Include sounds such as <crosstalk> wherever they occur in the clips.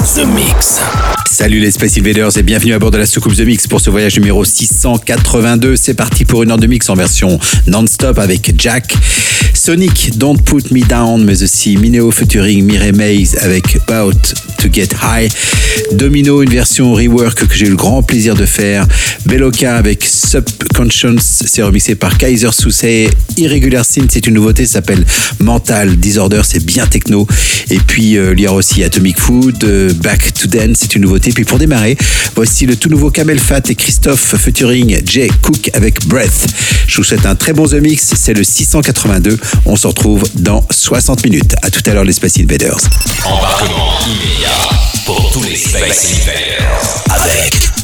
The Mix. Salut les Space Invaders et bienvenue à bord de la soucoupe The Mix pour ce voyage numéro 682. C'est parti pour une heure de mix en version non-stop avec Jack, Sonic, Don't Put Me Down, mais aussi Mineo featuring Mireille Maze avec About to Get High, Domino, une version rework que j'ai eu le grand plaisir de faire, Beloka avec Subconscious, c'est remixé par Kaiser Sousei, Irregular Sin, c'est une nouveauté, ça s'appelle Mental Disorder, c'est bien techno, et puis euh, il y a aussi Atomic Food, euh, Back to Dance, c'est une nouveauté. Puis pour démarrer, voici le tout nouveau Kamel Fat et Christophe featuring Jay Cook avec Breath. Je vous souhaite un très bon The Mix, c'est le 682. On se retrouve dans 60 minutes. À tout à l'heure les Space Invaders. Embarquement immédiat pour tous les Space Invaders. Avec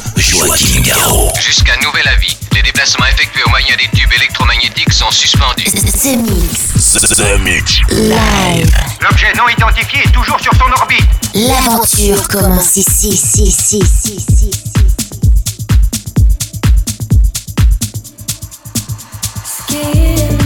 Garraud. Jusqu'à nouvel avis, les déplacements effectués au moyen des tubes électromagnétiques sont suspendus. The Mix. The Mix. Live. L'objet non identifié est toujours sur son orbite. L'aventure commence ici, ici, ici, ici, ici. The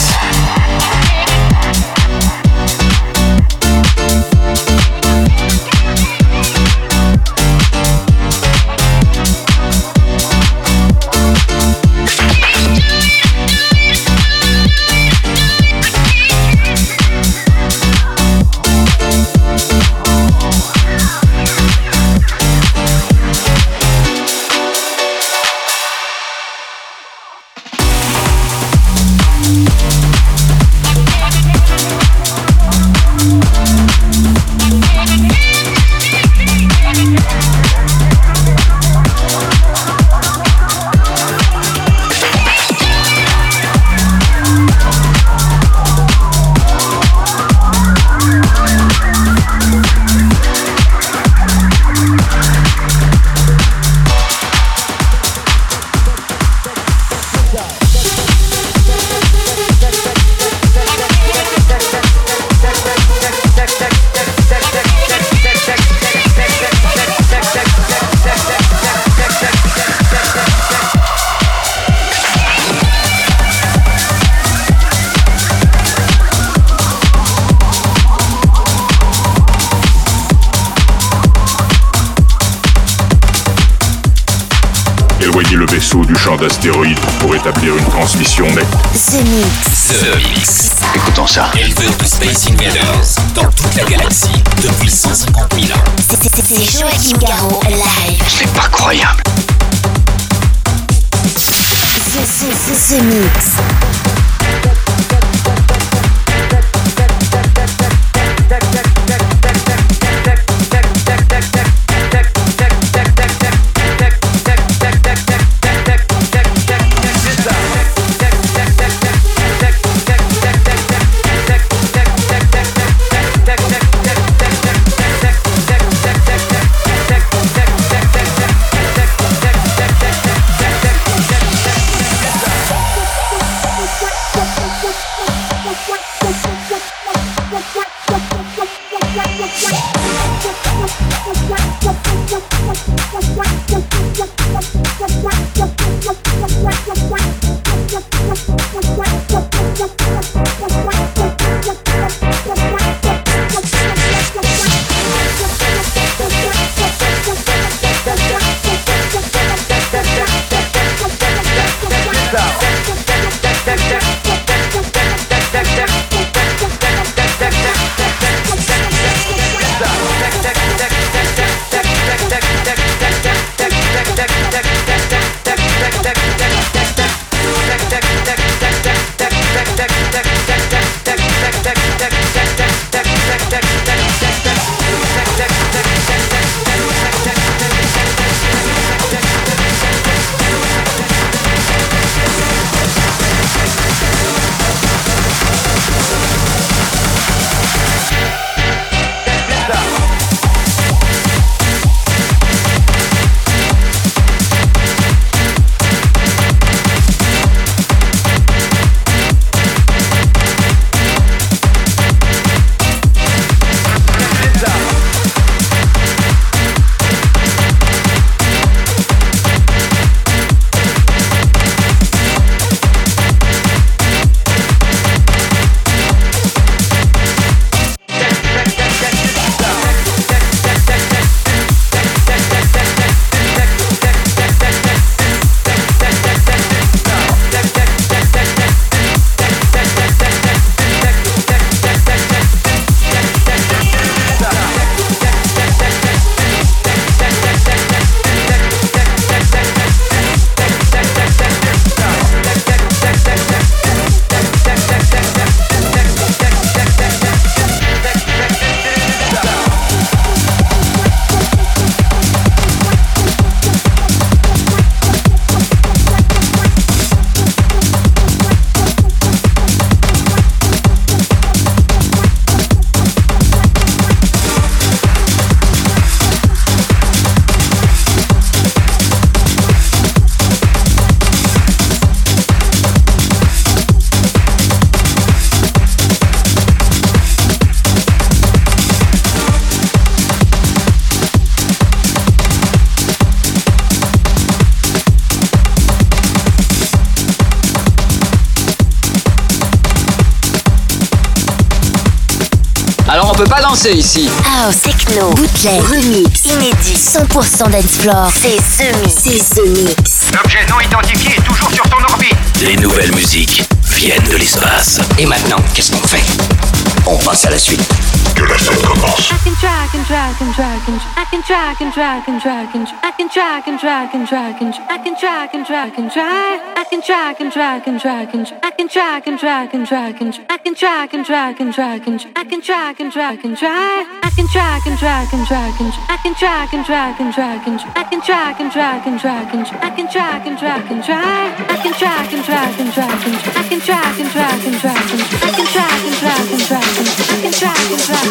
Éleveur de Space Invaders dans toute la galaxie depuis 150 000 ans. C'est Joachim Garraud, live. C'est pas croyable. The, the, the, the Mix. Danser ici. House, techno, bootleg, remix, inédit, 100% dance floor. C'est The Mix. C'est The Mix. L'objet non identifié est toujours sur ton orbite. Les nouvelles musiques viennent de l'espace. Et maintenant, qu'est-ce qu'on fait? On passe à la suite. Que la scène commence. I can drag and drag and drag and I can drag and drag and drag and I can drag and drag and drag and I can drag and drag and drag I can drag and drag and drag and I can drag and drag and drag and I can drag and drag and drag and I can drag and drag and drag I can drag and drag and drag and I can drag and drag and drag and I can drag and drag and drag and I can drag and drag and drag I can drag and drag and drag and I can drag and drag and drag and I can drag and drag and drag and I can drag and drag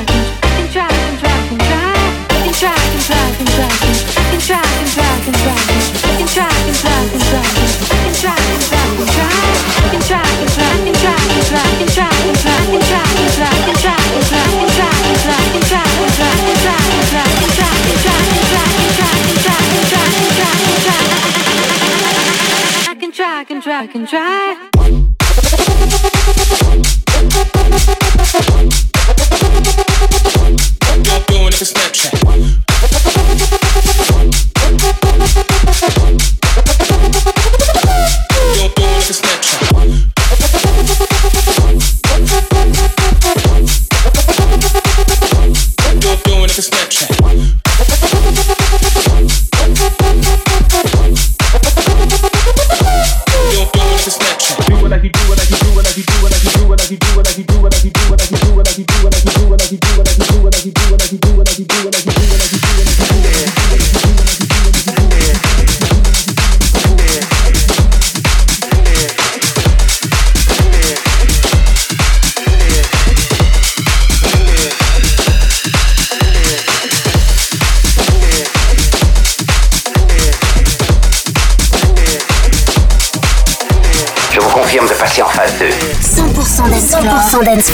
I can drag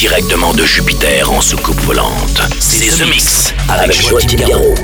directement de Jupiter en soucoupe volante. C'est The Mix avec Garraud.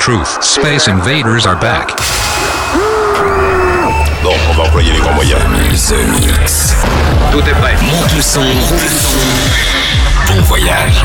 Truth. Space invaders are back. Bon, on va employer les grands moyens. The Mix. Tout est prêt. Monte le son. Bon voyage.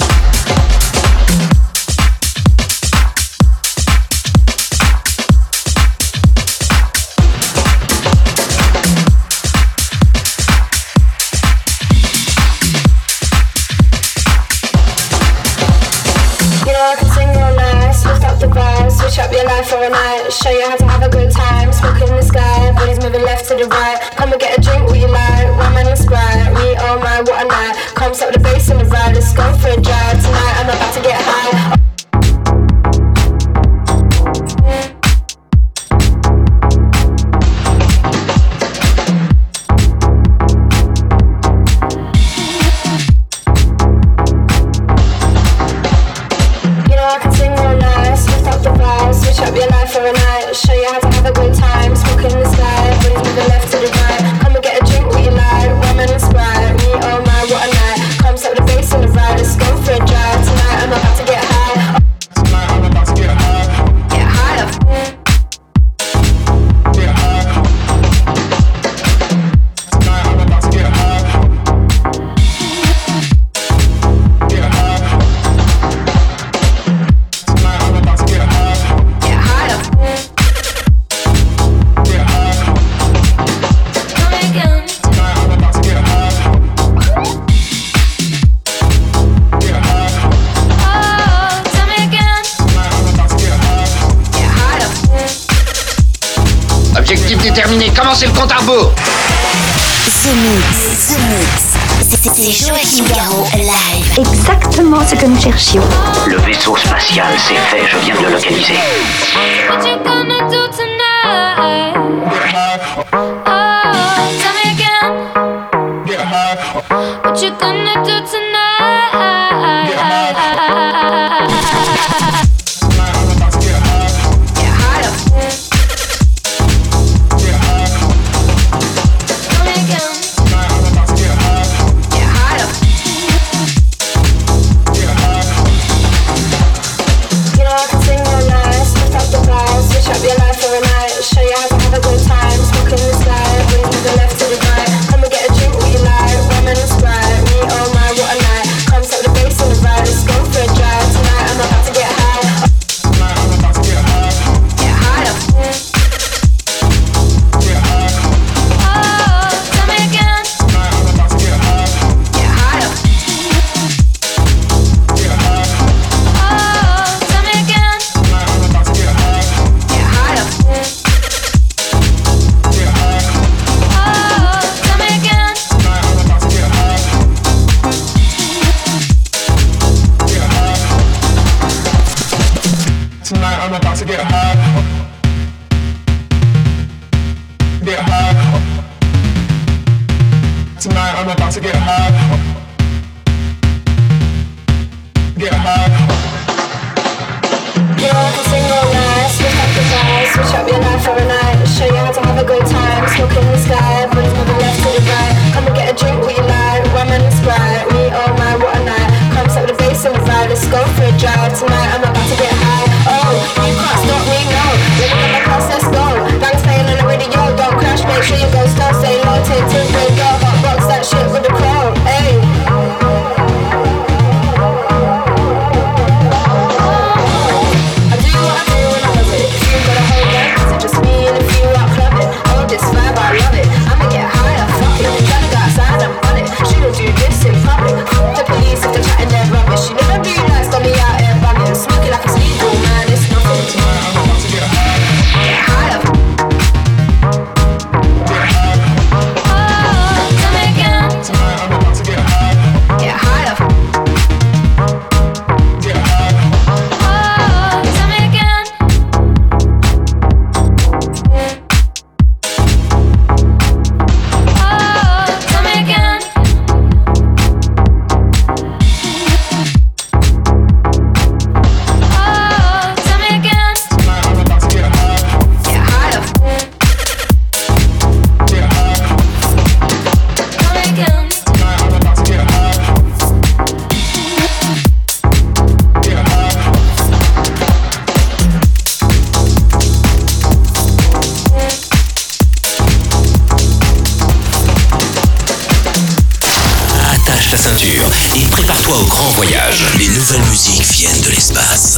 Show you how C'est Joachim Garraud live. Exactement ce que nous cherchions. Le vaisseau spatial, c'est fait, je viens de le localiser. What you gonna do tonight? get high. Get high. Tonight I'm about to get high. Get high. Get off single night, switch up the vibe, switch up your life for night. Show you how to have a good time. Smoke in the sky, but it's never left to the right. Come and get a drink, what you like. Rum and Sprite, me, oh my, what a night. Concept the bass and the vibe, let's go for a drive. Tonight I'm about to get high. Living in the process, go. Long staying on the radio, don't crash, make sure you go slow, say low, take two, break. Grand voyage. Les nouvelles musiques viennent de l'espace.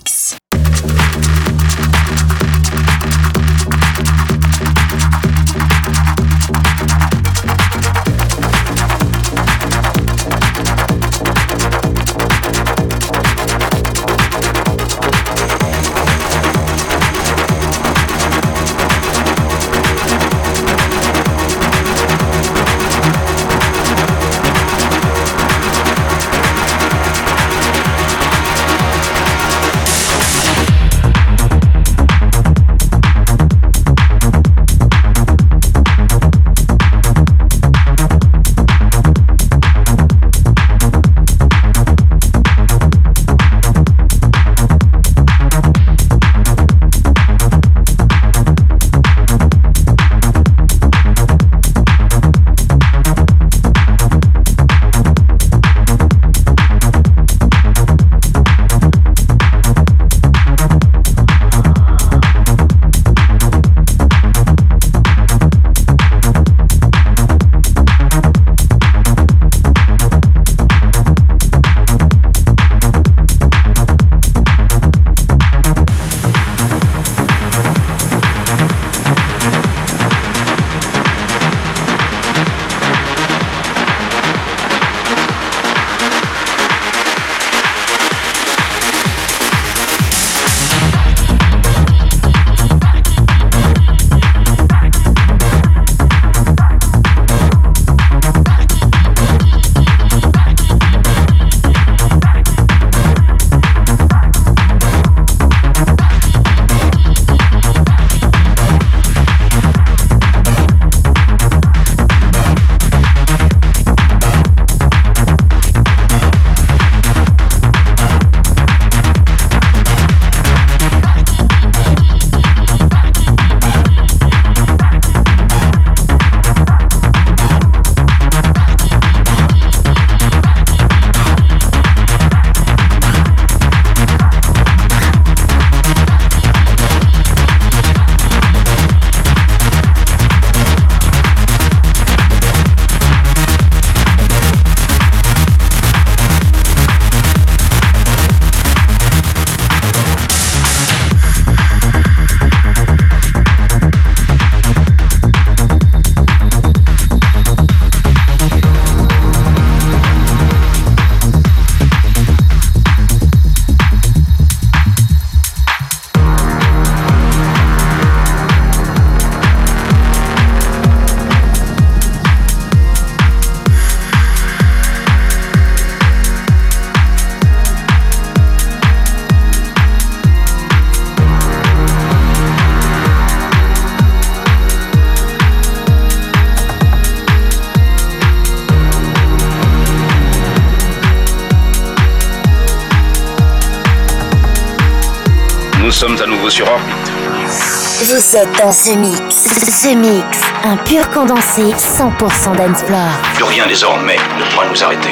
Vous êtes dans ce mix. Ce mix, un pur condensé 100% d'Ensplore. Plus rien désormais ne pourra nous arrêter.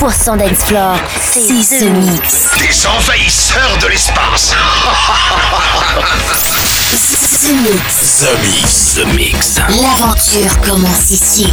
100% d'Explore, c'est The Mix. Des envahisseurs de l'espace. <laughs> The Mix. The Mix. L'aventure commence ici.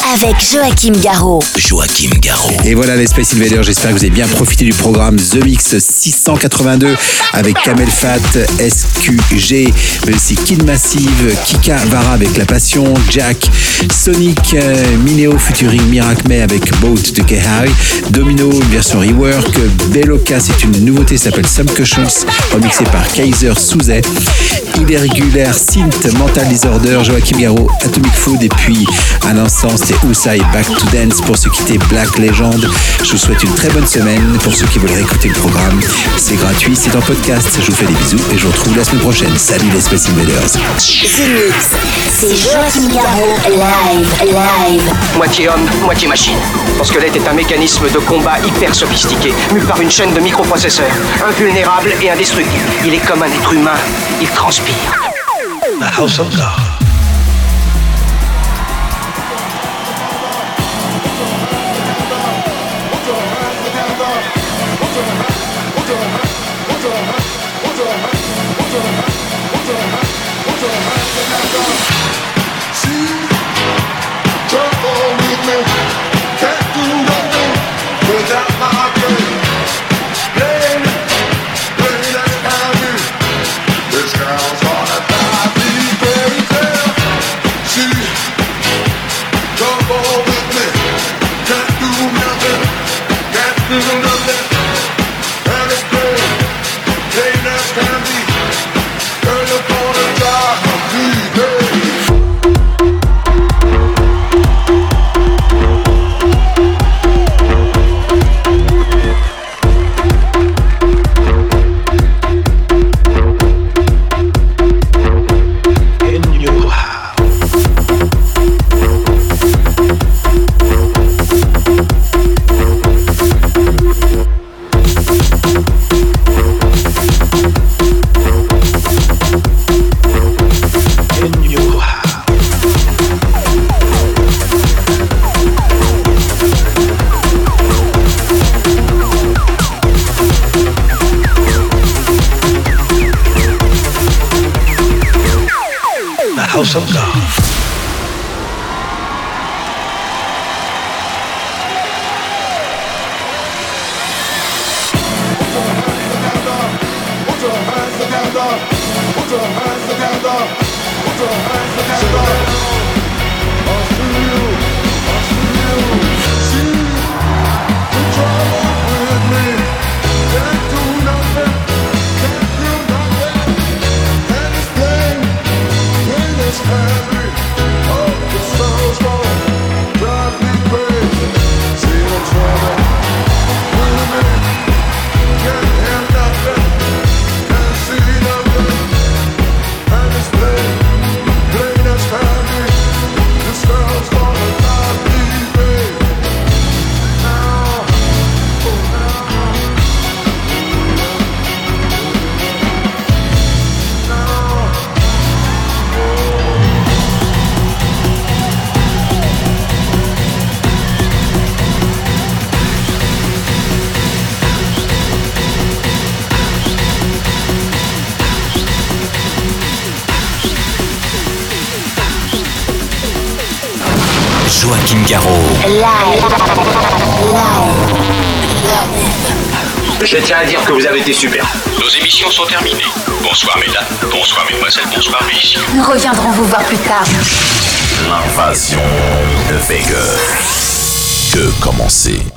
Avec Joachim Garraud. Joachim Garraud. Et voilà les Space Invaders, j'espère que vous avez bien profité du programme The Mix 682 avec Kamel Fat, SQG, mais aussi Kid Massive, Kika Vara avec La Passion, Jack, Sonic, euh, Mineo featuring Miracle May avec Boat de Kehari, Domino, une version rework, Beloka, c'est une nouveauté, ça s'appelle Some Cushions, remixé par Kaiser Souzet, Irrégulière, Synth, Mental Disorder, Joachim Garraud, Atomic Food, et puis à l'instant c'était Usa et Back to Dance pour se quitter Black Legend. Je vous souhaite une très bonne semaine. Pour ceux qui veulent réécouter le programme, c'est gratuit, c'est en podcast. Je vous fais des bisous et je vous retrouve la semaine prochaine. Salut les Space Invaders. C'est Joachim Garraud. Live. Live. Moitié homme, moitié machine. Son squelette est un mécanisme de combat hyper sophistiqué, mu par une chaîne de microprocesseurs, invulnérable et indestructible. Il est comme un être humain, il transpire. The house of God. Plus tard. L'invasion de Vega. Que commencer?